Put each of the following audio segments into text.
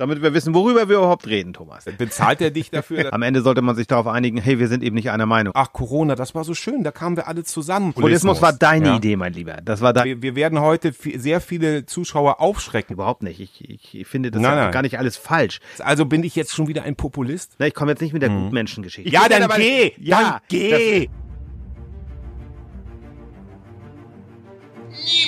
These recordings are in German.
Damit wir wissen, worüber wir überhaupt reden, Thomas. Bezahlt er dich dafür? Am Ende sollte man sich darauf einigen, hey, wir sind eben nicht einer Meinung. Ach, Corona, das war so schön, da kamen wir alle zusammen. Populismus war deine Ja. Idee, mein Lieber. Das war. Wir, wir werden heute sehr viele Zuschauer aufschrecken. Überhaupt nicht. Ich, ich, ich finde das Nein, ja nein. gar nicht alles falsch. Also bin ich jetzt schon wieder ein Populist? Na, ich komme jetzt nicht mit der Gutmenschengeschichte. Mhm. Ja, Ich bin dann aber- geh, Ja, dann geh. Niemand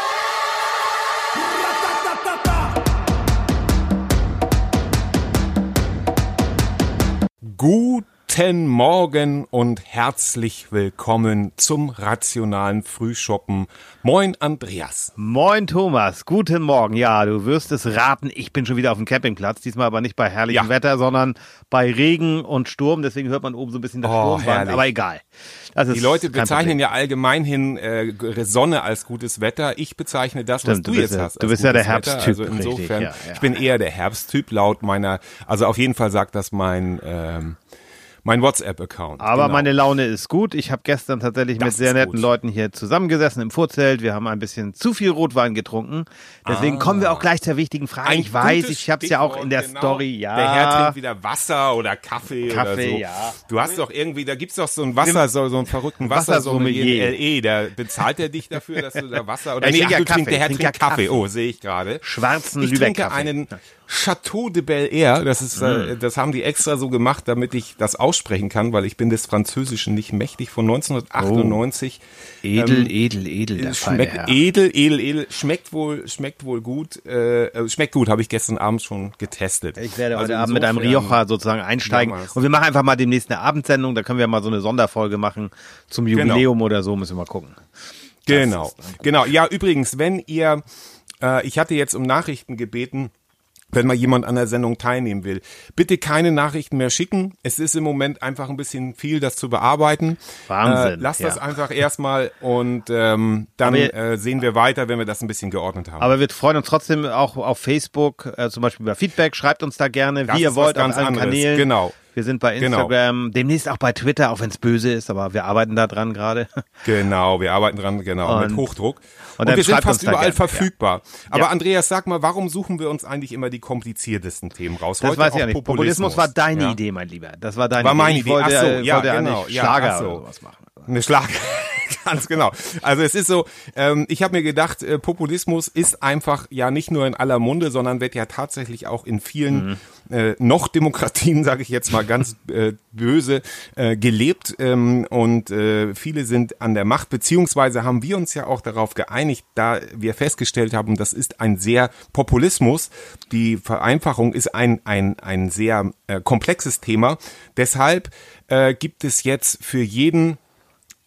gut Guten Morgen und herzlich willkommen zum rationalen Frühschoppen. Moin Andreas. Moin Thomas, guten Morgen. Ja, du wirst es raten, ich bin schon wieder auf dem Campingplatz. Diesmal aber nicht bei herrlichem Ja. Wetter, sondern bei Regen und Sturm. Deswegen hört man oben so ein bisschen das Oh, Sturmband. Aber egal. Die Leute bezeichnen ja allgemein hin äh, Sonne als gutes Wetter. Ich bezeichne das, was Stimmt, du, du bist jetzt ja- hast. du bist ja der. Herbsttyp, Also insofern, richtig, ja. ich bin eher der Herbsttyp laut meiner, also auf jeden Fall sagt das mein ähm, mein WhatsApp-Account. Aber genau. meine Laune ist gut. Ich habe gestern tatsächlich Das mit sehr netten gut. Leuten hier zusammengesessen im Vorzelt. Wir haben ein bisschen zu viel Rotwein getrunken. Deswegen kommen wir auch gleich zur wichtigen Frage. Ah. Ein ich weiß, ich habe es ja auch in der genau. Story. Ja. Der Herr trinkt wieder Wasser oder Kaffee, oder Kaffee, so. ja. Du hast doch irgendwie, da gibt's doch so einen Wasser, so, so einen verrückten Wassersommelier in LE. Der bezahlt er dich dafür, dass du da Wasser oder Ja, nee, ach, ja du trinkst, der Herr Kaffee, trinkt Kaffee. Kaffee. Oh, sehe ich gerade. Schwarzen Ich trinke Lübeck-Kaffee. einen Chateau de Bel Air. Das ist, äh, das haben die extra so gemacht, damit ich das aussprechen kann, weil ich bin des Französischen nicht mächtig. Von 1998. Edel, edel, edel, der Schmeckt Herr. edel, edel, edel. Schmeckt wohl, schmeckt wohl gut. Äh, äh, schmeckt gut, habe ich gestern Abend schon getestet. Ich werde heute Also Abend mit einem Rioja sozusagen einsteigen. Wir's. Und wir machen einfach mal demnächst eine Abendsendung. Da können wir mal so eine Sonderfolge machen zum Jubiläum oder so. Müssen wir mal gucken. Genau, genau. Ja, übrigens, wenn ihr, äh, ich hatte jetzt um Nachrichten gebeten, wenn mal jemand an der Sendung teilnehmen will, bitte keine Nachrichten mehr schicken. Es ist im Moment einfach ein bisschen viel, das zu bearbeiten. Wahnsinn, Äh, lasst das ja. einfach erstmal und ähm, dann ihr- äh, sehen wir weiter, wenn wir das ein bisschen geordnet haben. Aber wir freuen uns trotzdem auch auf Facebook, äh, zum Beispiel über Feedback. Schreibt uns da gerne, Das wie ihr wollt, auf allen anderes. Kanälen. Genau. Wir sind bei Genau. Instagram, demnächst auch bei Twitter, auch wenn es böse ist, aber wir arbeiten da dran gerade. Genau, wir arbeiten dran, genau, mit Und- Hochdruck. und Und, wir sind fast überall gerne, verfügbar. Aber Ja. Andreas, sag mal, warum suchen wir uns eigentlich immer die kompliziertesten Themen raus? Das Heute weiß ich auch ja nicht. Populismus, war deine ja? Idee, mein Lieber. Das war deine War Idee. meine Idee. wollte, Ach so, ja, wollte genau. eigentlich Ja, Schlager ach so. oder sowas machen. Eine Schlag. Ganz genau. Also es ist so, ähm, ich habe mir gedacht, äh, Populismus ist einfach ja nicht nur in aller Munde, sondern wird ja tatsächlich auch in vielen Mhm. äh, noch Demokratien, sage ich jetzt mal ganz äh, böse, äh, gelebt. Ähm, und äh, viele sind an der Macht, beziehungsweise haben wir uns ja auch darauf geeinigt, da wir festgestellt haben, das ist ein sehr Populismus. Die Vereinfachung ist ein, ein, ein sehr äh, komplexes Thema. Deshalb äh, gibt es jetzt für jeden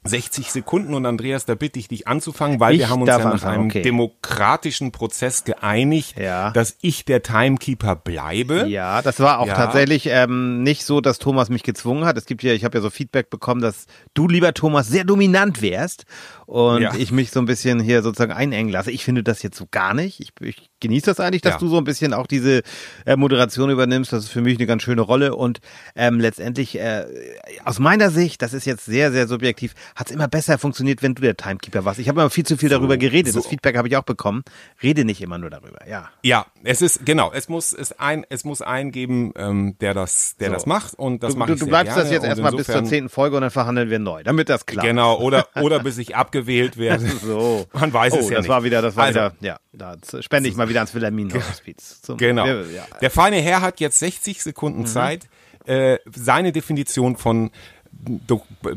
60 Sekunden und Andreas, da bitte ich dich anzufangen, weil Ich wir haben uns ja nach anfangen, einem okay. demokratischen Prozess geeinigt, Ja. dass ich der Timekeeper bleibe. Ja, das war auch Ja. tatsächlich ähm, nicht so, dass Thomas mich gezwungen hat. Es gibt ja, ich habe ja so Feedback bekommen, dass du, lieber Thomas, sehr dominant wärst und Ja. ich mich so ein bisschen hier sozusagen einengen lasse. Ich finde das jetzt so gar nicht. Ich, ich genieße das eigentlich, dass du so ein bisschen auch diese äh, Moderation übernimmst. Das ist für mich eine ganz schöne Rolle und ähm, letztendlich äh, aus meiner Sicht, das ist jetzt sehr, sehr subjektiv, hat es immer besser funktioniert, wenn du der Timekeeper warst. Ich habe immer viel zu viel darüber geredet. Das so. Feedback habe ich auch bekommen. Rede nicht immer nur darüber. Ja. Ja, es ist genau, es muss es ein es muss einen geben, ähm, der das der So. das macht und das Du, mache du, du sehr bleibst das jetzt erstmal bis zur zehnten Folge und dann verhandeln wir neu, damit das klappt. Genau, oder oder bis ich abgewählt werde. So. Man weiß oh, es ja das nicht. war wieder, das war Also, wieder, ja, da spende ich mal wieder ans Wilhelminen-Hospiz. Zum- Genau. Ja. Der feine Herr hat jetzt 60 Sekunden Mhm. Zeit, äh, seine Definition von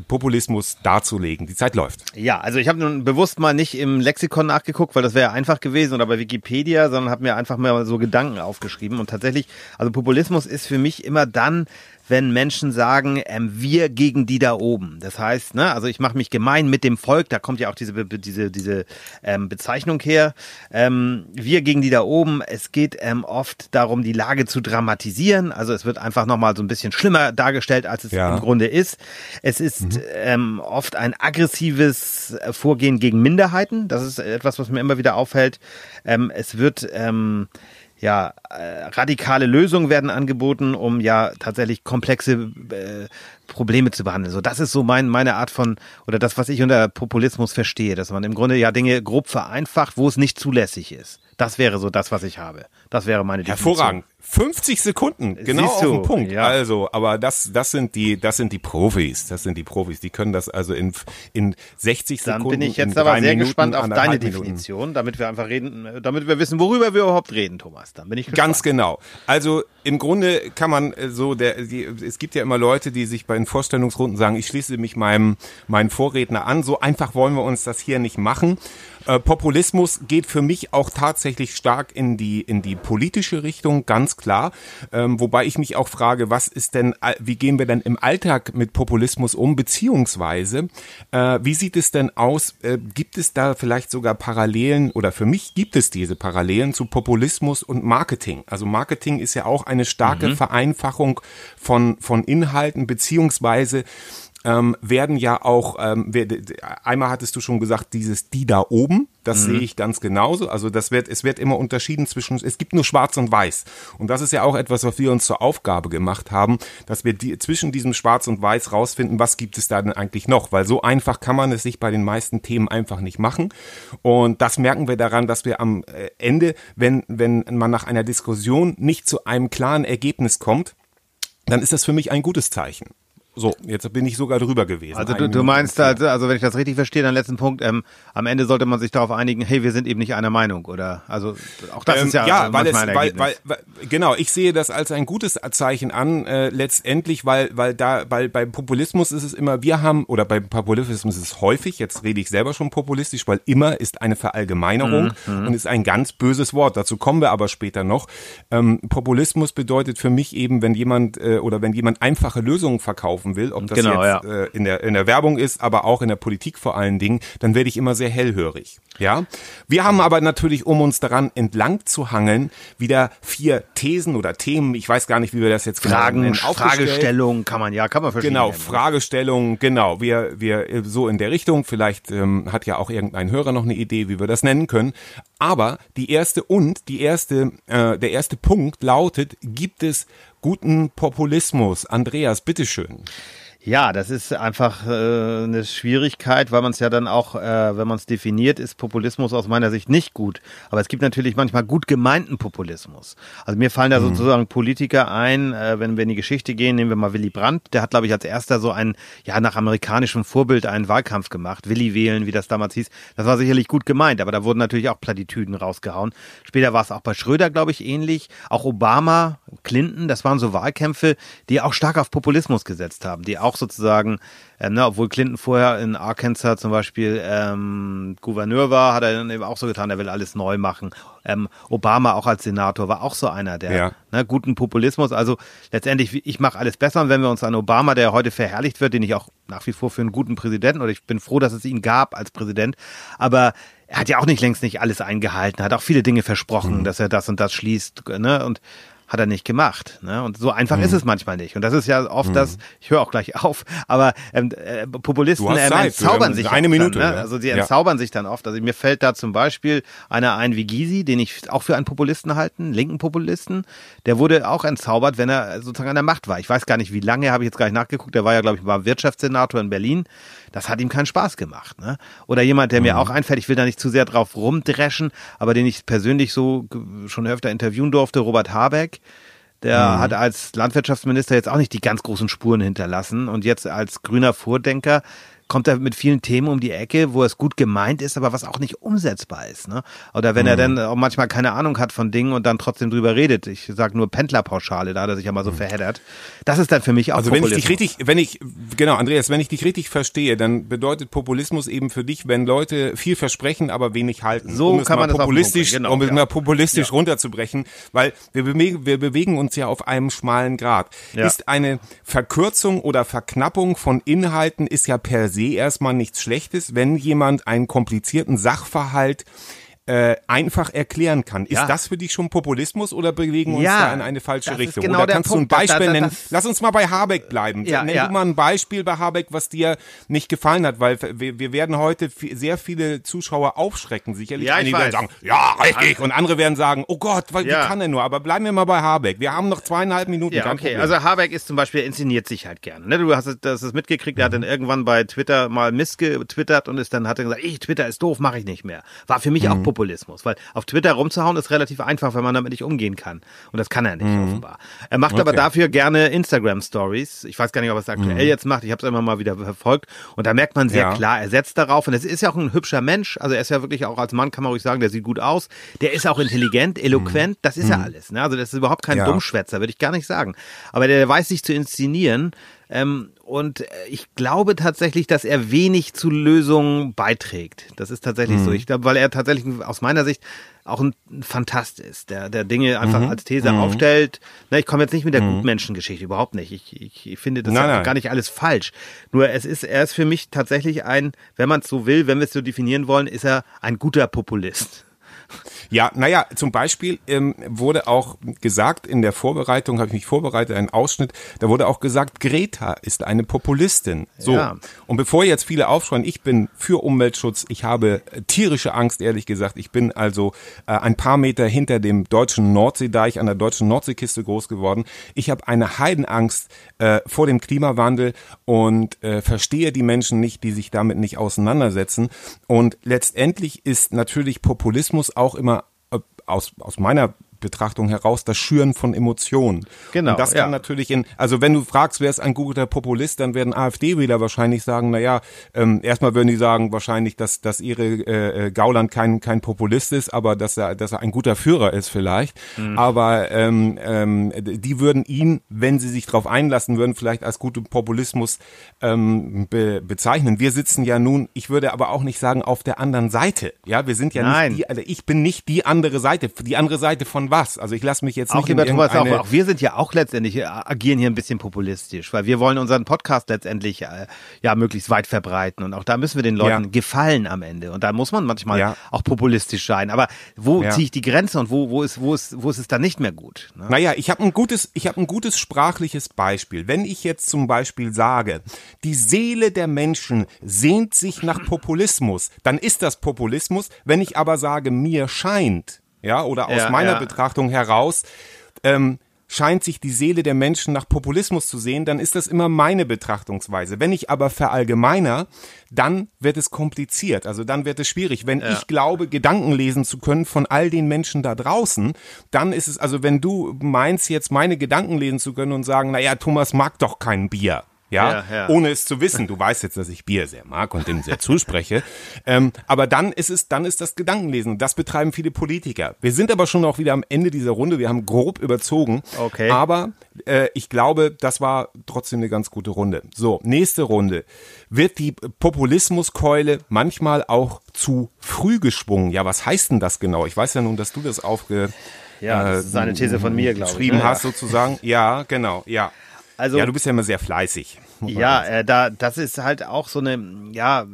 Populismus darzulegen. Die Zeit läuft. ja, also ich habe nun bewusst mal nicht im Lexikon nachgeguckt, weil das wäre einfach gewesen oder bei Wikipedia, sondern habe mir einfach mal so Gedanken aufgeschrieben und tatsächlich, also Populismus ist für mich immer dann, wenn Menschen sagen, ähm, wir gegen die da oben. Das heißt, ne, also ich mache mich gemein mit dem Volk, da kommt ja auch diese, diese, diese ähm, Bezeichnung her. Ähm, wir gegen die da oben. Es geht ähm, oft darum, die Lage zu dramatisieren. Also es wird einfach nochmal so ein bisschen schlimmer dargestellt, als es Ja. im Grunde ist. Es ist ähm, oft ein aggressives äh, Vorgehen gegen Minderheiten. Das ist etwas, was mir immer wieder auffällt. Ähm, es wird ähm, ja, äh, radikale Lösungen werden angeboten, um ja tatsächlich komplexe äh, Probleme zu behandeln. So, das ist so mein, meine Art von, oder das, was ich unter Populismus verstehe, dass man im Grunde ja Dinge grob vereinfacht, wo es nicht zulässig ist. Das wäre so das, was ich habe. Das wäre meine Definition. Hervorragend. 50 Sekunden, genau Siehst auf du, den Punkt. ja. Also, aber das, das sind die, das sind die Profis. Das sind die Profis. Die können das also in, in 60 Dann Sekunden. bin ich jetzt aber sehr Minuten, gespannt auf deine anderthalb Minuten. Definition, damit wir einfach reden, damit wir wissen, worüber wir überhaupt reden, Thomas. Dann bin ich gespannt. Ganz genau. Also im Grunde kann man äh, so, der, die, es gibt ja immer Leute, die sich bei den Vorstellungsrunden sagen, ich schließe mich meinem meinen Vorredner an. So einfach wollen wir uns das hier nicht machen. Äh, Populismus geht für mich auch tatsächlich stark in die in die politische Richtung, ganz klar. Ähm, wobei ich mich auch frage, was ist denn, äh, wie gehen wir denn im Alltag mit Populismus um, beziehungsweise äh, wie sieht es denn aus? Äh, gibt es da vielleicht sogar Parallelen oder für mich gibt es diese Parallelen zu Populismus und Marketing? Also Marketing ist ja auch eine starke Vereinfachung von von Inhalten beziehungsweise ähm, werden ja auch, ähm, einmal hattest du schon gesagt, dieses die da oben, das sehe ich ganz genauso. Also das wird, es wird immer unterschieden zwischen, es gibt nur schwarz und weiß. Und das ist ja auch etwas, was wir uns zur Aufgabe gemacht haben, dass wir die, zwischen diesem schwarz und weiß rausfinden, was gibt es da denn eigentlich noch? Weil so einfach kann man es sich bei den meisten Themen einfach nicht machen. Und das merken wir daran, dass wir am äh, Ende, wenn, wenn man nach einer Diskussion nicht zu einem klaren Ergebnis kommt, dann ist das für mich ein gutes Zeichen. So, jetzt bin ich sogar drüber gewesen. Also du, du meinst also, also wenn ich das richtig verstehe, dann letzten Punkt, ähm, am Ende sollte man sich darauf einigen, hey, wir sind eben nicht einer Meinung, oder? Also auch das Ähm, ist ja, ja weil es, weil, weil, weil, genau, ich sehe das als ein gutes Zeichen an, äh, letztendlich, weil, weil da, weil beim Populismus ist es immer, wir haben, oder beim Populismus ist es häufig, jetzt rede ich selber schon populistisch, weil immer ist eine Verallgemeinerung Mhm, und ist ein ganz böses Wort. Dazu kommen wir aber später noch. Ähm, Populismus bedeutet für mich eben, wenn jemand, äh, oder wenn jemand einfache Lösungen verkaufen will, ob das Genau, jetzt ja. äh, in der in der Werbung ist, aber auch in der Politik vor allen Dingen, dann werde ich immer sehr hellhörig. Ja, wir haben aber natürlich, um uns daran entlang zu hangeln, wieder vier Thesen oder Themen. Ich weiß gar nicht, wie wir das jetzt genau Fragen, nennen, aufgestellt. Fragestellungen kann man, ja, kann man verstehen. Genau, Fragestellungen, genau. Wir, wir äh, so in der Richtung. Vielleicht ähm, hat ja auch irgendein Hörer noch eine Idee, wie wir das nennen können. Aber die erste und die erste, äh, der erste Punkt lautet: Gibt es guten Populismus? Andreas, bitteschön. Ja, das ist einfach äh, eine Schwierigkeit, weil man es ja dann auch, äh, wenn man es definiert, ist Populismus aus meiner Sicht nicht gut. Aber es gibt natürlich manchmal gut gemeinten Populismus. Also mir fallen da sozusagen Politiker ein, äh, wenn wir in die Geschichte gehen, nehmen wir mal Willy Brandt, der hat, glaube ich, als erster so ein, ja, nach amerikanischem Vorbild einen Wahlkampf gemacht. Willy wählen, wie das damals hieß. Das war sicherlich gut gemeint, aber da wurden natürlich auch Plattitüden rausgehauen. Später war es auch bei Schröder, glaube ich, ähnlich. Auch Obama, Clinton, das waren so Wahlkämpfe, die auch stark auf Populismus gesetzt haben, die auch sozusagen, äh, ne, obwohl Clinton vorher in Arkansas zum Beispiel ähm, Gouverneur war, hat er dann eben auch so getan, er will alles neu machen. Ähm, Obama auch als Senator war auch so einer, der Ja. ne, guten Populismus. Also letztendlich, ich mache alles besser. Und wenn wir uns an Obama, der heute verherrlicht wird, den ich auch nach wie vor für einen guten Präsidenten oder ich bin froh, dass es ihn gab als Präsident, aber er hat ja auch nicht längst nicht alles eingehalten, hat auch viele Dinge versprochen, dass er das und das schließt, ne? Und hat er nicht gemacht. Ne? Und so einfach Mhm. ist es manchmal nicht. Und das ist ja oft das, ich höre auch gleich auf, aber ähm, äh, Populisten ähm, entzaubern sich eine Minute, Dann, ne? ja. Also sie Ja. entzaubern sich dann oft. Also mir fällt da zum Beispiel einer ein wie Gysi, den ich auch für einen Populisten halten, linken Populisten. Der wurde auch entzaubert, wenn er sozusagen an der Macht war. Ich weiß gar nicht, wie lange, habe ich jetzt gar nicht nachgeguckt. Der war ja, glaube ich, war Wirtschaftssenator in Berlin. Das hat ihm keinen Spaß gemacht. Ne? Oder jemand, der mir Mhm. auch einfällt, ich will da nicht zu sehr drauf rumdreschen, aber den ich persönlich so schon öfter interviewen durfte, Robert Habeck. Der Mhm. hat als Landwirtschaftsminister jetzt auch nicht die ganz großen Spuren hinterlassen und jetzt als grüner Vordenker kommt er mit vielen Themen um die Ecke, wo es gut gemeint ist, aber was auch nicht umsetzbar ist. Ne? Oder wenn er Mhm. dann auch manchmal keine Ahnung hat von Dingen und dann trotzdem drüber redet. Ich sag nur Pendlerpauschale, da hat er sich ja mal so verheddert. Das ist dann für mich auch Mhm. Also wenn ich dich richtig, wenn ich, genau, Andreas, wenn ich dich richtig verstehe, dann bedeutet Populismus eben für dich, wenn Leute viel versprechen, aber wenig halten. So um kann man das populistisch, genau, um es ja. mal populistisch runterzubrechen, weil wir bewegen, wir bewegen uns ja auf einem schmalen Grad. Ja. Ist eine Verkürzung oder Verknappung von Inhalten ist ja per se erstmal nichts Schlechtes, wenn jemand einen komplizierten Sachverhalt äh, einfach erklären kann. Ist Ja. das für dich schon Populismus oder bewegen wir uns Ja, da in eine falsche Richtung? genau oder der kannst du ein Punkt. Da- da- Beispiel nennen? Lass uns mal bei Habeck bleiben. Ja, Nenn ja. du mal ein Beispiel bei Habeck, was dir nicht gefallen hat, weil wir, wir werden heute sehr viele Zuschauer aufschrecken. Sicherlich Ja, einige werden weiß. sagen, ja, richtig. Und andere werden sagen, oh Gott, weil, wie kann er nur? Aber bleiben wir mal bei Habeck. Wir haben noch zweieinhalb Minuten. Ja, okay. Problem. Also Habeck ist zum Beispiel, er inszeniert sich halt gerne. Ne? Du hast es, das ist mitgekriegt, er hat dann Mhm. irgendwann bei Twitter mal missgetwittert und ist dann hat er gesagt, ich, Twitter ist doof, mache ich nicht mehr. War für mich Mhm. auch Populismus, weil auf Twitter rumzuhauen ist relativ einfach, wenn man damit nicht umgehen kann. Und das kann er nicht, offenbar. Er macht aber Mhm. Okay. dafür gerne Instagram Stories. Ich weiß gar nicht, ob er es aktuell jetzt macht. Ich habe es immer mal wieder verfolgt. Und da merkt man sehr Mhm. Ja. klar, er setzt darauf. Und es ist ja auch ein hübscher Mensch. Also er ist ja wirklich auch als Mann, kann man ruhig sagen, der sieht gut aus. Der ist auch intelligent, eloquent. Das ist ja alles. Ne? Also das ist überhaupt kein Mhm. Ja. Dummschwätzer, würde ich gar nicht sagen. Aber der weiß sich zu inszenieren. Ähm, und äh, ich glaube tatsächlich, dass er wenig zu Lösungen beiträgt. Das ist tatsächlich Mhm. so. Ich glaube, weil er tatsächlich aus meiner Sicht auch ein Fantast ist, der, der Dinge einfach Mhm. als These aufstellt. Na, ich komme jetzt nicht mit der Gutmenschengeschichte, überhaupt nicht. Ich, ich, ich finde das Nein, nein. gar nicht alles falsch. Nur es ist, er ist für mich tatsächlich ein, wenn man es so will, wenn wir es so definieren wollen, ist er ein guter Populist. Ja, naja, zum Beispiel ähm, wurde auch gesagt, in der Vorbereitung, habe ich mich vorbereitet, einen Ausschnitt, da wurde auch gesagt, Greta ist eine Populistin. So. Ja. Und bevor jetzt viele aufschreien, ich bin für Umweltschutz, ich habe tierische Angst, ehrlich gesagt. Ich bin also äh, ein paar Meter hinter dem deutschen Nordseedeich an der deutschen Nordseekiste groß geworden. Ich habe eine Heidenangst äh, vor dem Klimawandel und äh, verstehe die Menschen nicht, die sich damit nicht auseinandersetzen. Und letztendlich ist natürlich Populismus auch immer äh, aus, aus meiner Betrachtung heraus das Schüren von Emotionen. Genau, Und das kann ja. natürlich in, also wenn du fragst, wer ist ein guter Populist, dann werden AfD-Wähler wahrscheinlich sagen, na ja, ähm, erstmal würden die sagen wahrscheinlich, dass, dass ihre äh, äh, Gauland kein, kein Populist ist, aber dass er, dass er ein guter Führer ist vielleicht. Mhm. Aber ähm, ähm, die würden ihn, wenn sie sich darauf einlassen würden, vielleicht als guten Populismus ähm, be bezeichnen. Wir sitzen ja nun, ich würde aber auch nicht sagen, auf der anderen Seite. Ja, wir sind ja Nein. nicht die, also ich bin nicht die andere Seite. Die andere Seite von was? Also ich lasse mich jetzt Auch nicht lieber Thomas, auch, auch wir sind ja auch letztendlich, äh, agieren hier ein bisschen populistisch, weil wir wollen unseren Podcast letztendlich äh, ja möglichst weit verbreiten und auch da müssen wir den Leuten Ja. gefallen am Ende und da muss man manchmal Ja. auch populistisch sein. Aber wo Ja. ziehe ich die Grenze und wo, wo, ist, wo, ist, wo ist es dann nicht mehr gut? Ne? Naja, ich habe ein gutes, ich habe ein gutes sprachliches Beispiel. Wenn ich jetzt zum Beispiel sage, die Seele der Menschen sehnt sich nach Populismus, dann ist das Populismus. Wenn ich aber sage, mir scheint, ja, oder aus Ja, meiner ja. Betrachtung heraus, ähm, scheint sich die Seele der Menschen nach Populismus zu sehen, dann ist das immer meine Betrachtungsweise. Wenn ich aber verallgemeiner, dann wird es kompliziert, also dann wird es schwierig. Wenn ich glaube, Gedanken lesen zu können von all den Menschen da draußen, dann ist es, also wenn du meinst, jetzt meine Gedanken lesen zu können und sagen, naja, Thomas mag doch kein Bier. Ja, Ja, ja. ohne es zu wissen. Du weißt jetzt, dass ich Bier sehr mag und dem sehr zuspreche. ähm, aber dann ist es, dann ist das Gedankenlesen. Das betreiben viele Politiker. Wir sind aber schon auch wieder am Ende dieser Runde. Wir haben grob überzogen. Okay. Aber äh, ich glaube, das war trotzdem eine ganz gute Runde. So, nächste Runde. Wird die Populismuskeule manchmal auch zu früh geschwungen? Ja, was heißt denn das genau? Ich weiß ja nun, dass du das aufge Ja, das ist eine These von mir, glaube ich. geschrieben ne? hast sozusagen. Ja, genau, ja. Also- ja, du bist ja immer sehr fleißig. Ja, äh, da, das ist halt auch so eine, ja,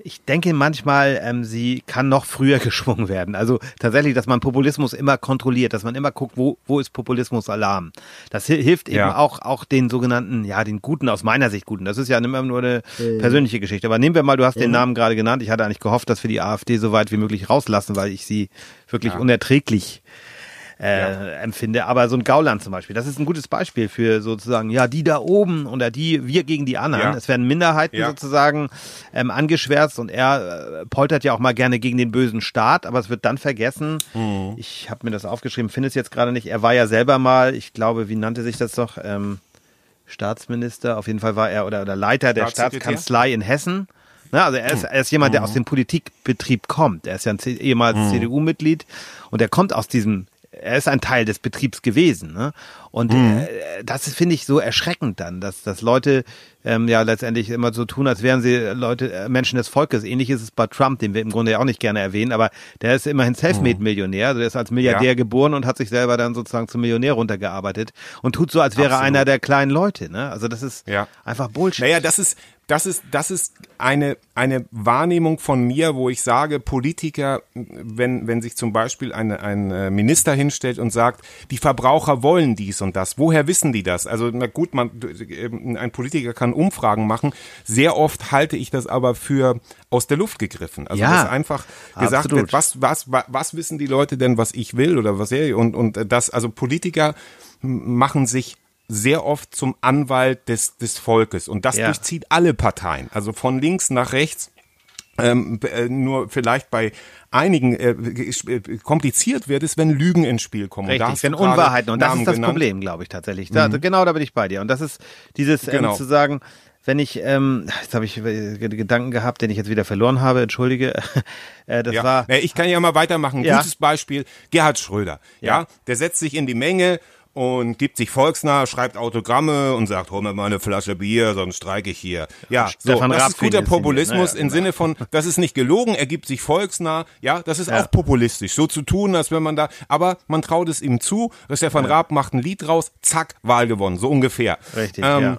ich denke manchmal, ähm, sie kann noch früher geschwungen werden. Also tatsächlich, dass man Populismus immer kontrolliert, dass man immer guckt, wo, wo ist Populismus-Alarm. Das hi- hilft eben Ja. auch, auch den sogenannten, ja, den Guten, aus meiner Sicht Guten. Das ist ja immer nur eine persönliche Geschichte. Aber nehmen wir mal, du hast den Namen gerade genannt. Ich hatte eigentlich gehofft, dass wir die AfD so weit wie möglich rauslassen, weil ich sie wirklich unerträglich äh, empfinde. Aber so ein Gauland zum Beispiel, das ist ein gutes Beispiel für sozusagen, ja, die da oben oder die, wir gegen die anderen. Ja. Es werden Minderheiten Ja. sozusagen ähm, angeschwärzt und er äh, poltert ja auch mal gerne gegen den bösen Staat, aber es wird dann vergessen. Mhm. Ich habe mir das aufgeschrieben, finde es jetzt gerade nicht. Er war ja selber mal, ich glaube, wie nannte sich das doch? Ähm, Staatsminister, auf jeden Fall war er oder, oder Leiter der? Staatskanzlei in Hessen. Ne, also er ist, er ist jemand, der aus dem Politikbetrieb kommt. Er ist ja ein ehemals CDU-Mitglied und er kommt aus diesem, er ist ein Teil des Betriebs gewesen. Ne? Und äh, das finde ich so erschreckend dann, dass, dass Leute ähm, ja letztendlich immer so tun, als wären sie Leute, äh, Menschen des Volkes. Ähnlich ist es bei Trump, den wir im Grunde ja auch nicht gerne erwähnen, aber der ist immerhin Selfmade-Millionär. Also der ist als Milliardär Ja. geboren und hat sich selber dann sozusagen zum Millionär runtergearbeitet und tut so, als wäre Absolut. einer der kleinen Leute. Ne? Also das ist Ja. einfach Bullshit. Naja, das ist, das ist, das ist eine, eine Wahrnehmung von mir, wo ich sage, Politiker, wenn, wenn sich zum Beispiel ein, ein äh, Minister hinstellt und sagt, die Verbraucher wollen dies und das, woher wissen die das? Also, na gut, man, äh, ein Politiker kann Umfragen machen. Sehr oft halte ich das aber für aus der Luft gegriffen. Also, Ja, dass einfach gesagt absolut. wird, was, was, was, wissen die Leute denn, was ich will oder was er, und, und das, also Politiker machen sich sehr oft zum Anwalt des, des Volkes. Und das Ja. durchzieht alle Parteien. Also von links nach rechts. Ähm, äh, nur vielleicht bei einigen äh, äh, kompliziert wird es, wenn Lügen ins Spiel kommen. Richtig, wenn Unwahrheiten. Und das Namen ist das genannt. Mhm. Problem, glaube ich tatsächlich. Da, Genau, da bin ich bei dir. Und das ist dieses Genau. ähm, zu sagen, wenn ich, ähm, jetzt habe ich äh, Gedanken gehabt, den ich jetzt wieder verloren habe, entschuldige. äh, das Ja. war. Ich kann ja mal weitermachen. Ja. Gutes Beispiel, Gerhard Schröder. Ja. Ja. der setzt sich in die Menge und gibt sich volksnah, schreibt Autogramme und sagt, hol mir mal eine Flasche Bier, sonst streike ich hier. Ja, so, das Raab ist guter. Populismus Naja, im genau. Sinne von, das ist nicht gelogen, er gibt sich volksnah, ja, das ist Ja. auch populistisch, so zu tun, als wenn man da, aber man traut es ihm zu, Stefan Raab macht ein Lied raus, zack, Wahl gewonnen, so ungefähr. Richtig, Ähm, ja.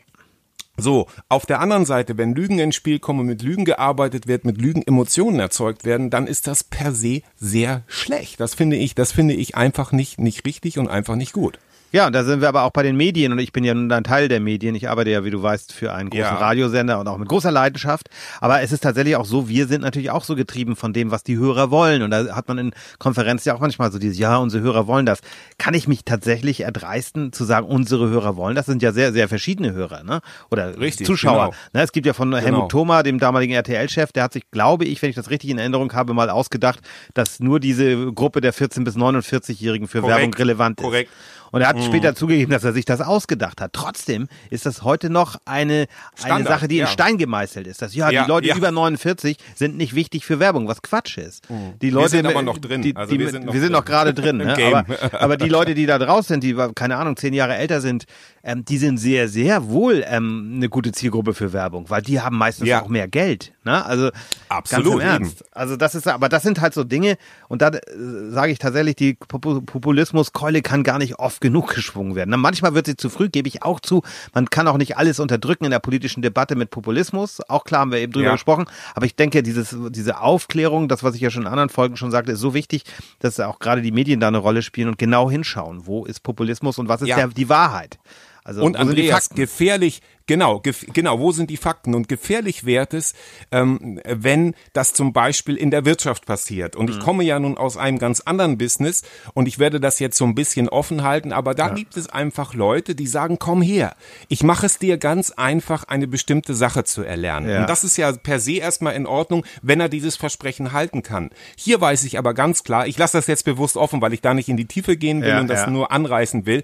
so, auf der anderen Seite, wenn Lügen ins Spiel kommen, mit Lügen gearbeitet wird, mit Lügen Emotionen erzeugt werden, dann ist das per se sehr schlecht. Das finde ich, das finde ich einfach nicht, nicht richtig und einfach nicht gut. Ja, und da sind wir aber auch bei den Medien und ich bin ja nun ein Teil der Medien. Ich arbeite ja, wie du weißt, für einen großen Ja. Radiosender und auch mit großer Leidenschaft. Aber es ist tatsächlich auch so, wir sind natürlich auch so getrieben von dem, was die Hörer wollen. Und da hat man in Konferenzen ja auch manchmal so dieses, ja, unsere Hörer wollen das. Kann ich mich tatsächlich erdreisten zu sagen, unsere Hörer wollen das? Sind ja sehr, sehr verschiedene Hörer, ne? Oder Richtig, Zuschauer. genau. Ne, es gibt ja von Helmut Thoma, dem damaligen RTL-Chef, der hat sich, glaube ich, wenn ich das richtig in Erinnerung habe, mal ausgedacht, dass nur diese Gruppe der 14- bis 49-Jährigen für Korrekt, Werbung relevant ist. korrekt. Und er hat später zugegeben, dass er sich das ausgedacht hat. Trotzdem ist das heute noch eine, eine Standard, Sache, die ja. in Stein gemeißelt ist. Dass, ja, Ja, die Leute ja. über 49 sind nicht wichtig für Werbung, was Quatsch ist. Die Leute, sind aber noch drin. Die, Also die, wir wir sind noch wir sind noch gerade drin. Ne? Aber, aber die Leute, die da draus sind, die, keine Ahnung, zehn Jahre älter sind, ähm, die sind sehr, sehr wohl ähm, eine gute Zielgruppe für Werbung, weil die haben meistens auch mehr Geld. Ne? Also Absolut. Also das ist, aber das sind halt so Dinge, und da äh, sage ich tatsächlich, die Popu- Populismuskeule kann gar nicht oft genug geschwungen werden. Na, manchmal wird sie zu früh, gebe ich auch zu. Man kann auch nicht alles unterdrücken in der politischen Debatte mit Populismus. Auch klar haben wir eben drüber Ja. gesprochen. Aber ich denke, dieses, diese Aufklärung, das, was ich ja schon in anderen Folgen schon sagte, ist so wichtig, dass auch gerade die Medien da eine Rolle spielen und genau hinschauen, wo ist Populismus und was ist Ja. der, die Wahrheit. Also Und Andreas, gefährlich, genau, genau, wo sind die Fakten? Und gefährlich wird es, ähm, wenn das zum Beispiel in der Wirtschaft passiert. Und Mhm. ich komme ja nun aus einem ganz anderen Business und ich werde das jetzt so ein bisschen offen halten, aber da gibt es einfach Leute, die sagen, komm her, ich mache es dir ganz einfach, eine bestimmte Sache zu erlernen. Ja. Und das ist ja per se erstmal in Ordnung, wenn er dieses Versprechen halten kann. Hier weiß ich aber ganz klar, ich lasse das jetzt bewusst offen, weil ich da nicht in die Tiefe gehen will Ja, und das ja. nur anreißen will.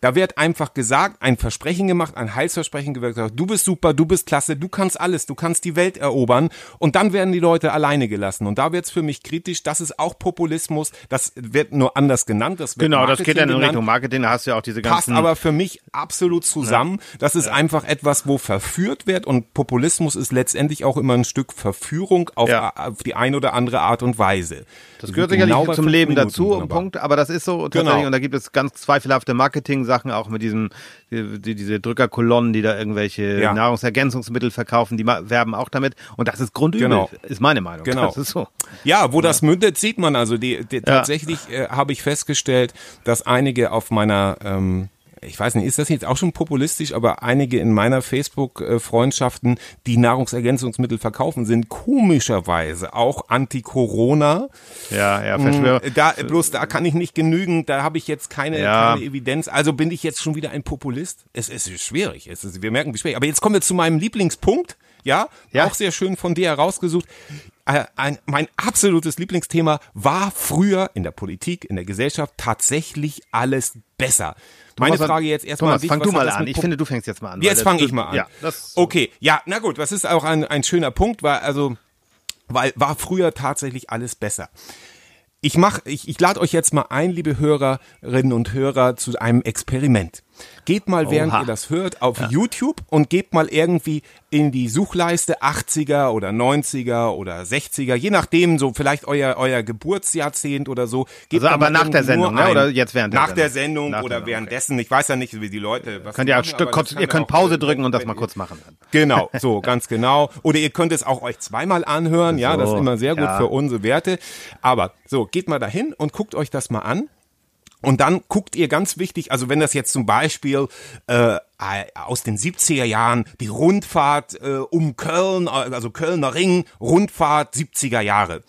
Da wird einfach gesagt, ein Versprechen gemacht, ein Heilsversprechen gesagt, du bist super, du bist klasse, du kannst alles, du kannst die Welt erobern und dann werden die Leute alleine gelassen. Und da wird's für mich kritisch, das ist auch Populismus, das wird nur anders genannt. Das wird Genau, das geht Marketing dann in genannt Richtung Marketing, da hast du ja auch diese passt ganzen... aber für mich absolut zusammen. Das ist einfach etwas, wo verführt wird und Populismus ist letztendlich auch immer ein Stück Verführung auf, Ja. auf die ein oder andere Art und Weise. Das gehört sicherlich genau zum Leben Minuten, dazu, wunderbar. Punkt, aber das ist so Genau. und da gibt es ganz zweifelhafte Marketing-Sachen, auch mit diesem, die, die, diese Drückerkolonnen, die da irgendwelche Ja. Nahrungsergänzungsmittel verkaufen, die werben auch damit, und das ist grundübel, Genau. ist meine Meinung. Genau. Das ist so. Ja, wo das mündet, sieht man also. Die, die, Tatsächlich äh, habe ich festgestellt, dass einige auf meiner, ähm, ich weiß nicht, ist das jetzt auch schon populistisch, aber einige in meiner Facebook-Freundschaften, die Nahrungsergänzungsmittel verkaufen, sind komischerweise auch anti-Corona. Ja, ja, Verschwörer. Da, bloß da kann ich nicht genügen, da habe ich jetzt keine, Ja. keine Evidenz. Also bin ich jetzt schon wieder ein Populist? Es, es ist schwierig. Es ist, wir merken, wie schwierig. Aber jetzt kommen wir zu meinem Lieblingspunkt. Ja, Ja. auch sehr schön von dir herausgesucht. Äh, ein, mein absolutes Lieblingsthema war früher in der Politik, in der Gesellschaft tatsächlich alles besser. Meine Thomas, Frage jetzt erstmal Thomas, an dich. fang du mal an. Ich finde, du fängst jetzt mal an. Jetzt fange ich mal an. Ja, das okay, ja, na gut, das ist auch ein, ein schöner Punkt, weil also weil war früher tatsächlich alles besser. Ich mach, ich, ich lade euch jetzt mal ein, liebe Hörerinnen und Hörer, zu einem Experiment. Geht mal, während Oha. ihr das hört, auf YouTube und gebt mal irgendwie in die Suchleiste 80er oder 90er oder 60er, je nachdem, so vielleicht euer, euer Geburtsjahrzehnt oder so. Gebt Also aber nach der Sendung, ne? Oder jetzt während der Nach der Sendung? Sendung Nach der oder Sendung, währenddessen. Ich weiß ja nicht, wie die Leute, was Könnt ihr, ein machen, Stück, kurz, ihr ja könnt Pause drücken und das mal kurz machen. Dann. Genau, so, ganz genau. Oder ihr könnt es auch euch zweimal anhören, ja, das ist So, immer sehr gut ja. für unsere Werte. Aber so, geht mal dahin und guckt euch das mal an. Und dann guckt ihr ganz wichtig, also wenn das jetzt zum Beispiel äh, aus den 70er Jahren die Rundfahrt äh, um Köln, also Kölner Ring, Rundfahrt 70er Jahre.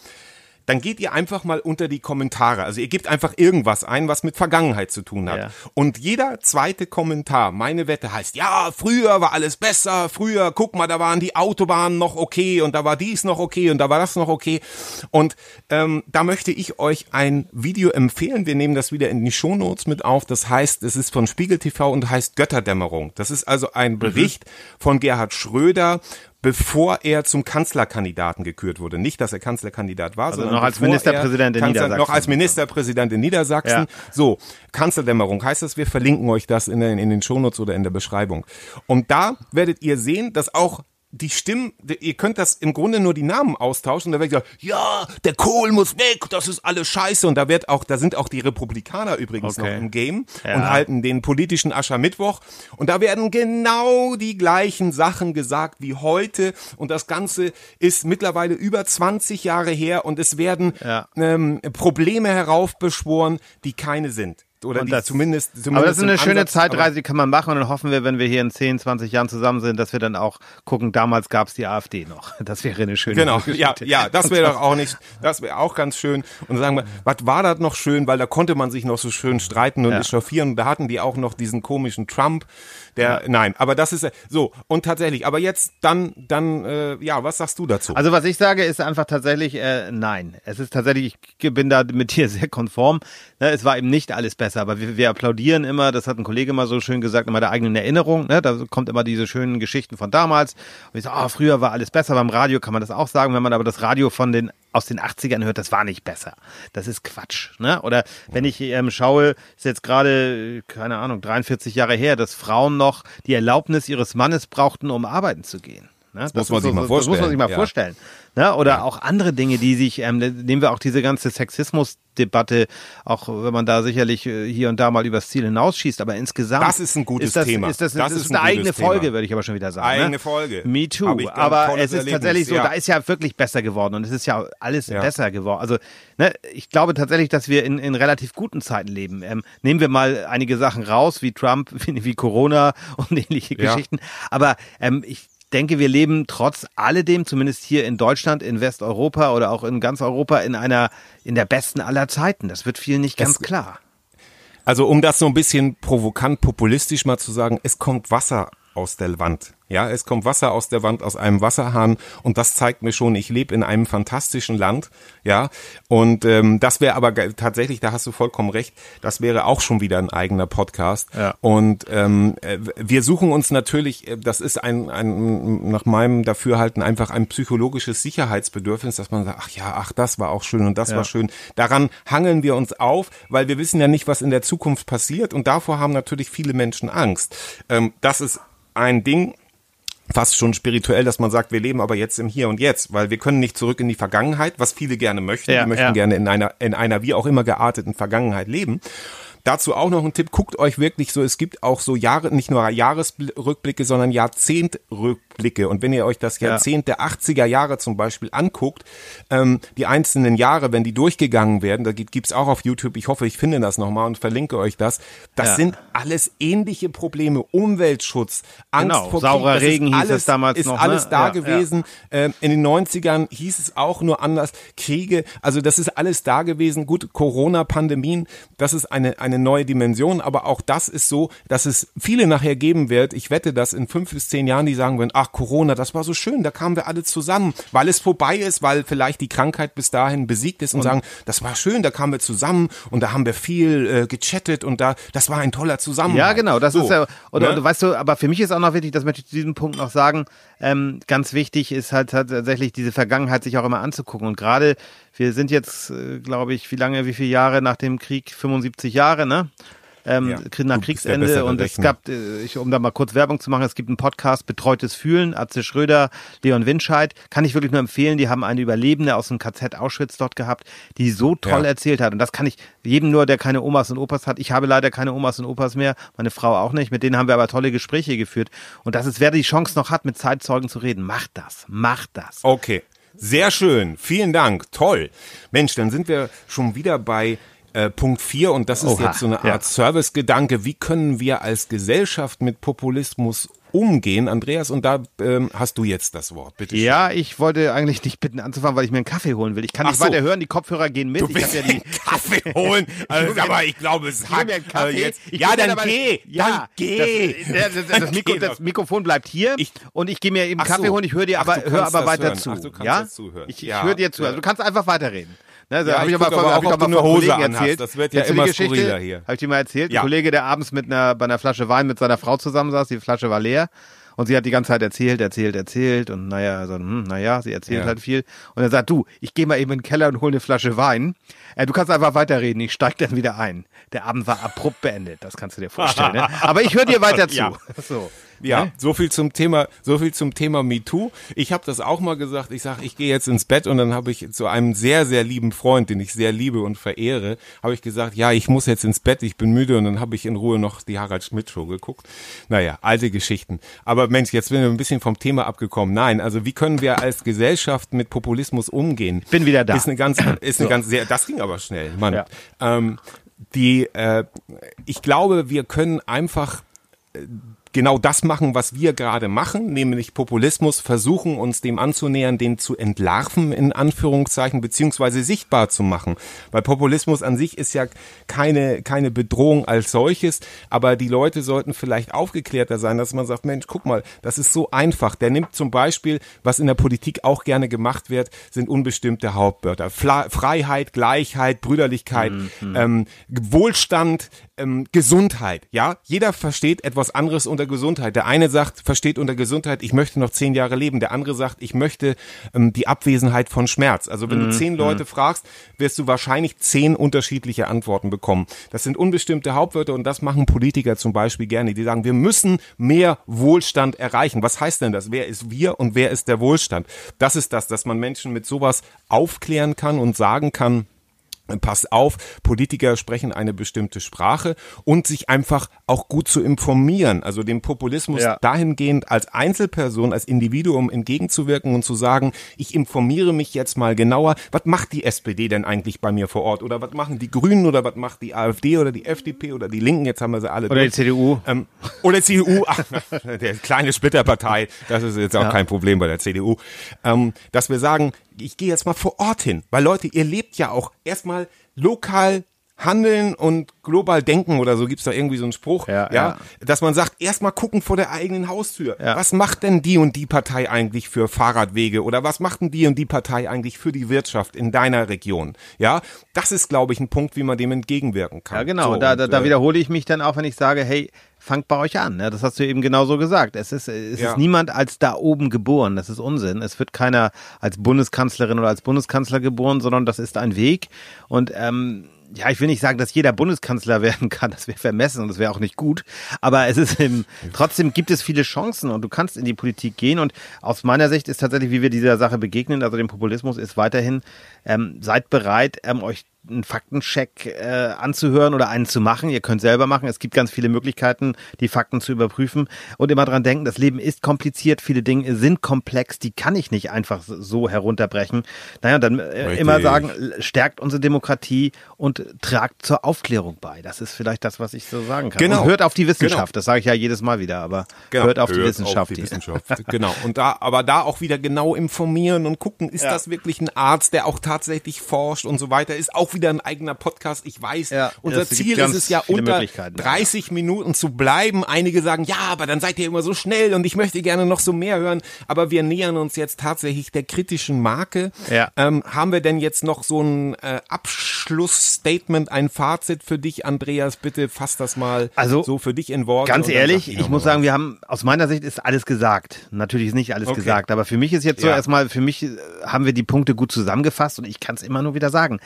Dann geht ihr einfach mal unter die Kommentare. Also ihr gebt einfach irgendwas ein, was mit Vergangenheit zu tun hat. Ja. Und jeder zweite Kommentar, meine Wette heißt, ja, früher war alles besser, früher, guck mal, da waren die Autobahnen noch okay und da war dies noch okay und da war das noch okay. Und ähm, da möchte ich euch ein Video empfehlen. Wir nehmen das wieder in die Shownotes mit auf. Das heißt, es ist von Spiegel TV und heißt Götterdämmerung. Das ist also ein Bericht von Gerhard Schröder, bevor er zum Kanzlerkandidaten gekürt wurde. Nicht, dass er Kanzlerkandidat war, sondern Also noch als Ministerpräsident er in Kanzler- Niedersachsen. Noch als Ministerpräsident in Niedersachsen. Ja. So, Kanzlerdämmerung heißt das, wir verlinken euch das in, den- in den Shownotes oder in der Beschreibung. Und da werdet ihr sehen, dass auch die Stimmen, ihr könnt das im Grunde nur die Namen austauschen. Da wird gesagt, ja, der Kohl muss weg, das ist alles scheiße. Und da wird auch, da sind auch die Republikaner übrigens Okay. noch im Game Ja. und halten den politischen Aschermittwoch. Und da werden genau die gleichen Sachen gesagt wie heute. Und das Ganze ist mittlerweile über 20 Jahre her und es werden Ja. ähm, Probleme heraufbeschworen, die keine sind. Oder Und das- zumindest, zumindest Aber das ist eine schöne Ansatz, Zeitreise, die kann man machen und dann hoffen wir, wenn wir hier in 10, 20 Jahren zusammen sind, dass wir dann auch gucken, damals gab es die AfD noch. Das wäre eine schöne Genau, ja, ja, das wäre doch auch nicht, das wäre auch ganz schön. Und sagen wir, was war das noch schön, weil da konnte man sich noch so schön streiten und Ja. echauffieren. Und da hatten die auch noch diesen komischen Trump, der, nein, aber das ist so. Und tatsächlich, aber jetzt dann, dann, äh, ja, was sagst du dazu? Also was ich sage, ist einfach tatsächlich äh, nein. Es ist tatsächlich, ich bin da mit dir sehr konform. Ne, es war eben nicht alles besser, aber wir, wir applaudieren immer, das hat ein Kollege mal so schön gesagt, immer der eigenen Erinnerung. Ne? Da kommt immer diese schönen Geschichten von damals. Und ich sage, oh, früher war alles besser. Beim Radio kann man das auch sagen. Wenn man aber das Radio von den aus den 80ern hört, das war nicht besser. Das ist Quatsch. Ne? Oder wenn ich ähm, schaue, ist jetzt gerade, keine Ahnung, 43 Jahre her, dass Frauen noch die Erlaubnis ihres Mannes brauchten, um arbeiten zu gehen. Ne? Das, muss man sich mal Das muss man sich mal vorstellen, ja. vorstellen. Ne? Oder auch andere Dinge, die sich, ähm, nehmen wir auch diese ganze Sexismusdebatte, auch wenn man da sicherlich äh, hier und da mal übers Ziel hinausschießt, aber insgesamt Das ist ein gutes ist das, Thema. Ist das, Das das ist ist ein eine eigene Thema. Folge, würde ich aber schon wieder sagen. Eigene ne? Folge. Me too. ich Aber es ist Erlebnis, tatsächlich so, ja. da ist ja wirklich besser geworden und es ist ja alles Ja. besser geworden. Also ne, ich glaube tatsächlich, dass wir in, in relativ guten Zeiten leben. Ähm, nehmen wir mal einige Sachen raus, wie Trump, wie, wie Corona und ähnliche Ja. Geschichten. Aber ähm, ich denke, wir leben trotz alledem, zumindest hier in Deutschland, in Westeuropa oder auch in ganz Europa, in einer, in der besten aller Zeiten. Das wird vielen nicht ganz Es- klar. Also um das so ein bisschen provokant populistisch mal zu sagen, es kommt Wasser aus der Wand. Ja, es kommt Wasser aus der Wand, aus einem Wasserhahn und das zeigt mir schon, ich lebe in einem fantastischen Land. Ja, und ähm, das wäre aber tatsächlich, da hast du vollkommen recht, das wäre auch schon wieder ein eigener Podcast. Ja. Und ähm, äh, wir suchen uns natürlich, äh, das ist ein, ein nach meinem Dafürhalten einfach ein psychologisches Sicherheitsbedürfnis, dass man sagt, ach ja, ach das war auch schön und das Ja. war schön. Daran hangeln wir uns auf, weil wir wissen ja nicht, was in der Zukunft passiert und davor haben natürlich viele Menschen Angst. Ähm, das ist ein Ding, fast schon spirituell, dass man sagt, wir leben aber jetzt im Hier und Jetzt, weil wir können nicht zurück in die Vergangenheit, was viele gerne möchten. Ja, die möchten ja. gerne in einer, in einer wie auch immer gearteten Vergangenheit leben. Dazu auch noch ein Tipp, guckt euch wirklich so, es gibt auch so Jahre, nicht nur Jahresrückblicke, sondern Jahrzehntrückblicke. Und wenn ihr euch das Ja. Jahrzehnt der 80er Jahre zum Beispiel anguckt, ähm, die einzelnen Jahre, wenn die durchgegangen werden, da gibt- gibt's auch auf YouTube, ich hoffe, ich finde das nochmal und verlinke euch das, das Ja. sind alles ähnliche Probleme, Umweltschutz, Angst Genau, vor saurer Krieg, Regen ist hieß alles, es damals ist noch, ne? alles da Ja, gewesen. Ähm, in den 90ern hieß es auch nur anders. Kriege, also das ist alles da gewesen. Gut, Corona, Pandemien, das ist eine, eine eine neue Dimension, aber auch das ist so, dass es viele nachher geben wird. Ich wette, dass in fünf bis zehn Jahren die sagen werden, ach Corona, das war so schön, da kamen wir alle zusammen, weil es vorbei ist, weil vielleicht die Krankheit bis dahin besiegt ist und, sagen, das war schön, da kamen wir zusammen und da haben wir viel äh, gechattet und da, das war ein toller Zusammenhalt. Ja, genau, das So, ist ja, oder, ne? weißt du, aber für mich ist auch noch wichtig, das möchte ich zu diesem Punkt noch sagen, ähm, ganz wichtig ist halt tatsächlich diese Vergangenheit sich auch immer anzugucken und gerade wir sind jetzt, äh, glaube ich, wie lange, wie viele Jahre nach dem Krieg? 75 Jahre, ne? Ähm, Ja, nach Kriegsende und es gab, äh, ich, um da mal kurz Werbung zu machen, es gibt einen Podcast Betreutes Fühlen, Atze Schröder, Leon Winscheid, kann ich wirklich nur empfehlen, die haben eine Überlebende aus dem KZ Auschwitz dort gehabt, die so toll Ja. erzählt hat und das kann ich jedem nur, der keine Omas und Opas hat, ich habe leider keine Omas und Opas mehr, meine Frau auch nicht, mit denen haben wir aber tolle Gespräche geführt und das ist, wer die Chance noch hat, mit Zeitzeugen zu reden, macht das, macht das. Okay, sehr schön. Vielen Dank. Toll. Mensch, dann sind wir schon wieder bei äh, Punkt 4 und das ist Oha, jetzt so eine ja. Art Servicegedanke. Wie können wir als Gesellschaft mit Populismus umgehen? Andreas, und da ähm, hast du jetzt das Wort. Bitte schön. Ja, ich wollte eigentlich dich bitten anzufangen, weil ich mir einen Kaffee holen will. Ich kann Ach nicht so. weiter hören, die Kopfhörer gehen mit. Du ich willst hab ja die, Kaffee holen, also, aber ich glaube, es Ich hat mir einen Kaffee. äh, jetzt. Ich Ja, dann aber- geh, Ja, dann geh. Das, das, das, das, Dann Mikro. Mikrofon bleibt hier Ich- und ich gehe mir eben Ach Kaffee so. holen. Ich höre dir Ach, aber, du hör aber weiter hören. zu. Ach, ja? Ich, ich Ja, höre dir zu. ja. Also du kannst einfach weiterreden. Ne, da Ja, hab ich aber, aber hab auch, ich eine von Hose erzählt. Das wird ja Kennst immer Geschichte? skurriler hier. Habe ich dir mal erzählt? Ja. Ein Kollege, der abends mit einer, bei einer Flasche Wein mit seiner Frau zusammensaß, die Flasche war leer. Und sie hat die ganze Zeit erzählt, erzählt, erzählt und naja, also, hm, naja, sie erzählt Ja. halt viel. Und er sagt, du, ich gehe mal eben in den Keller und hole eine Flasche Wein. Äh, du kannst einfach weiterreden, ich steig dann wieder ein. Der Abend war abrupt beendet, das kannst du dir vorstellen. ne? Aber ich höre dir weiter zu. Ja. So. Ja, so viel zum Thema, so viel zum Thema MeToo. Ich habe das auch mal gesagt. Ich sage, ich gehe jetzt ins Bett und dann habe ich zu einem sehr, sehr lieben Freund, den ich sehr liebe und verehre, habe ich gesagt, ja, ich muss jetzt ins Bett, ich bin müde und dann habe ich in Ruhe noch die Harald Schmidt Show geguckt. Naja, alte Geschichten. Aber Mensch, jetzt sind wir ein bisschen vom Thema abgekommen. Nein, also wie können wir als Gesellschaft mit Populismus umgehen? Bin wieder da. Ist eine ganz, ist eine ganz sehr, das ging aber schnell, Mann. Ja. Ähm, die, äh, ich glaube, wir können einfach genau das machen, was wir gerade machen, nämlich Populismus, versuchen uns dem anzunähern, den zu entlarven, in Anführungszeichen, beziehungsweise sichtbar zu machen. Weil Populismus an sich ist ja keine, keine Bedrohung als solches, aber die Leute sollten vielleicht aufgeklärter sein, dass man sagt, Mensch, guck mal, das ist so einfach. Der nimmt zum Beispiel, was in der Politik auch gerne gemacht wird, sind unbestimmte Hauptwörter. Fla Freiheit, Gleichheit, Brüderlichkeit, ähm, Wohlstand, ähm, Gesundheit, ja. Jeder versteht etwas anderes unter Gesundheit. Der eine sagt, versteht unter Gesundheit, ich möchte noch zehn Jahre leben. Der andere sagt, ich möchte ähm, die Abwesenheit von Schmerz. Also wenn du zehn Leute fragst, wirst du wahrscheinlich zehn unterschiedliche Antworten bekommen. Das sind unbestimmte Hauptwörter und das machen Politiker zum Beispiel gerne. Die sagen, wir müssen mehr Wohlstand erreichen. Was heißt denn das? Wer ist wir und wer ist der Wohlstand? Das ist das, dass man Menschen mit sowas aufklären kann und sagen kann, Pass auf, Politiker sprechen eine bestimmte Sprache und sich einfach auch gut zu informieren, also dem Populismus Ja. dahingehend als Einzelperson, als Individuum entgegenzuwirken und zu sagen, ich informiere mich jetzt mal genauer, was macht die SPD denn eigentlich bei mir vor Ort? Oder was machen die Grünen oder was macht die AfD oder die FDP oder die Linken, jetzt haben wir sie alle Oder die durch. CDU. Ähm, oder CDU, ach, der kleine Splitterpartei, das ist jetzt auch kein Problem bei der CDU, ähm, dass wir sagen, ich gehe jetzt mal vor Ort hin, weil Leute, ihr lebt ja auch erstmal lokal handeln und global denken oder so gibt's da irgendwie so einen Spruch, Ja, ja, ja. dass man sagt, erstmal gucken vor der eigenen Haustür. Ja. Was macht denn die und die Partei eigentlich für Fahrradwege oder was macht denn die und die Partei eigentlich für die Wirtschaft in deiner Region? Ja, das ist glaube ich ein Punkt, wie man dem entgegenwirken kann. Ja, genau. So, da, und, da, da äh, wiederhole ich mich dann auch, wenn ich sage, hey, fangt bei euch an. Ne? Das hast du eben genauso gesagt. Es ist, es Ja. ist niemand als da oben geboren. Das ist Unsinn. Es wird keiner als Bundeskanzlerin oder als Bundeskanzler geboren, sondern das ist ein Weg. Und ähm, ja, ich will nicht sagen, dass jeder Bundeskanzler werden kann. Das wäre vermessen und das wäre auch nicht gut. Aber es ist eben, trotzdem gibt es viele Chancen und du kannst in die Politik gehen. Und aus meiner Sicht ist tatsächlich, wie wir dieser Sache begegnen, also dem Populismus, ist weiterhin, ähm, seid bereit, ähm, euch einen Faktencheck äh, anzuhören oder einen zu machen. Ihr könnt selber machen. Es gibt ganz viele Möglichkeiten, die Fakten zu überprüfen. Und immer dran denken, das Leben ist kompliziert, viele Dinge sind komplex, die kann ich nicht einfach so herunterbrechen. Naja, dann äh, immer sagen, stärkt unsere Demokratie und tragt zur Aufklärung bei. Das ist vielleicht das, was ich so sagen kann. Genau. Und hört auf die Wissenschaft. Genau. Das sage ich ja jedes Mal wieder, aber Genau, hört auf die Wissenschaft. die Wissenschaft. genau. Und da, aber da auch wieder genau informieren und gucken, ist Ja. das wirklich ein Arzt, der auch tatsächlich forscht und so weiter? Ist auch wieder ein eigener Podcast. Ich weiß, Ja, unser Ziel ist es ja unter Möglichkeiten, ja. 30 Minuten zu bleiben. Einige sagen, ja, aber dann seid ihr immer so schnell und ich möchte gerne noch so mehr hören. Aber wir nähern uns jetzt tatsächlich der kritischen Marke. Ja. Ähm, haben wir denn jetzt noch so ein äh, Abschlussstatement, ein Fazit für dich, Andreas? Bitte fass das mal Also, so für dich in Worte. Ganz ehrlich, ich muss sagen, wir haben, aus meiner Sicht ist alles gesagt. Natürlich ist nicht alles Okay. gesagt, aber für mich ist jetzt so erstmal, für mich äh, haben wir die Punkte gut zusammengefasst und ich kann es immer nur wieder sagen.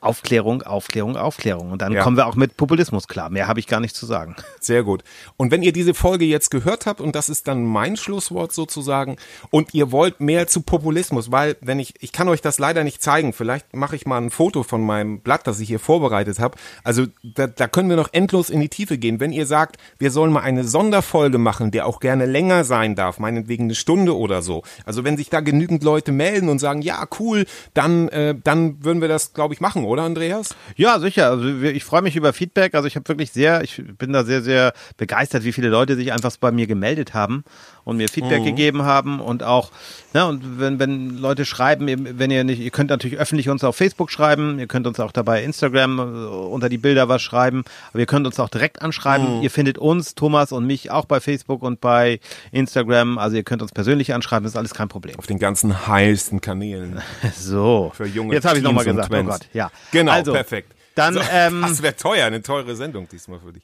Aufklärung, Aufklärung, Aufklärung. Und dann Ja. kommen wir auch mit Populismus klar. Mehr habe ich gar nicht zu sagen. Sehr gut. Und wenn ihr diese Folge jetzt gehört habt, und das ist dann mein Schlusswort sozusagen, und ihr wollt mehr zu Populismus, weil, wenn ich, ich kann euch das leider nicht zeigen, vielleicht mache ich mal ein Foto von meinem Blatt, das ich hier vorbereitet habe. Also da, da können wir noch endlos in die Tiefe gehen. Wenn ihr sagt, wir sollen mal eine Sonderfolge machen, der auch gerne länger sein darf, meinetwegen eine Stunde oder so. Also wenn sich da genügend Leute melden und sagen, ja, cool, dann, äh, dann würden wir das, glaube ich, machen, oder Andreas? Ja, sicher. Also ich freue mich über Feedback. Also ich habe wirklich sehr, ich bin da sehr, sehr begeistert, wie viele Leute sich einfach bei mir gemeldet haben und mir Feedback gegeben haben und auch, ne, und wenn, wenn Leute schreiben, wenn ihr nicht, ihr könnt natürlich öffentlich uns auf Facebook schreiben, ihr könnt uns auch dabei Instagram äh, unter die Bilder was schreiben, aber ihr könnt uns auch direkt anschreiben. Ihr findet uns, Thomas und mich auch bei Facebook und bei Instagram. Also ihr könnt uns persönlich anschreiben, das ist alles kein Problem. Auf den ganzen heilsten Kanälen. So. Für junge Jetzt habe ich nochmal gesagt. Oh. Gott, ja. Genau, also, perfekt. Dann, so, ähm, das wäre teuer, eine teure Sendung diesmal für dich.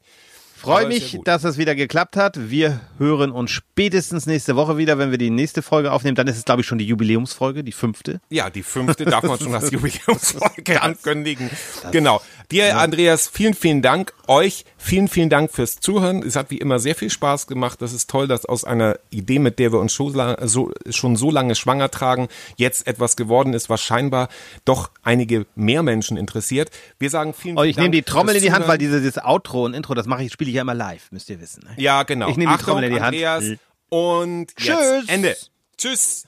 Freue mich, ja dass es wieder geklappt hat. Wir hören uns spätestens nächste Woche wieder, wenn wir die nächste Folge aufnehmen. Dann ist es, glaube ich, schon die Jubiläumsfolge, die fünfte. Ja, die fünfte darf man schon als Jubiläumsfolge ankündigen. Genau. Dir, Andreas, vielen, vielen Dank. Euch vielen, vielen Dank fürs Zuhören. Es hat wie immer sehr viel Spaß gemacht. Das ist toll, dass aus einer Idee, mit der wir uns schon, so, schon so lange schwanger tragen, jetzt etwas geworden ist, was scheinbar doch einige mehr Menschen interessiert. Wir sagen vielen, Oh, vielen ich nehme Dank die Trommel in die Hand, Zuhören. weil dieses, dieses Outro und Intro, das mache ich, spiele ich ja immer live, müsst ihr wissen. Ne? Ja, genau. Ich nehme die Achtung, Trommel in die Hand. Andreas. Und jetzt Tschüss. Ende. Tschüss.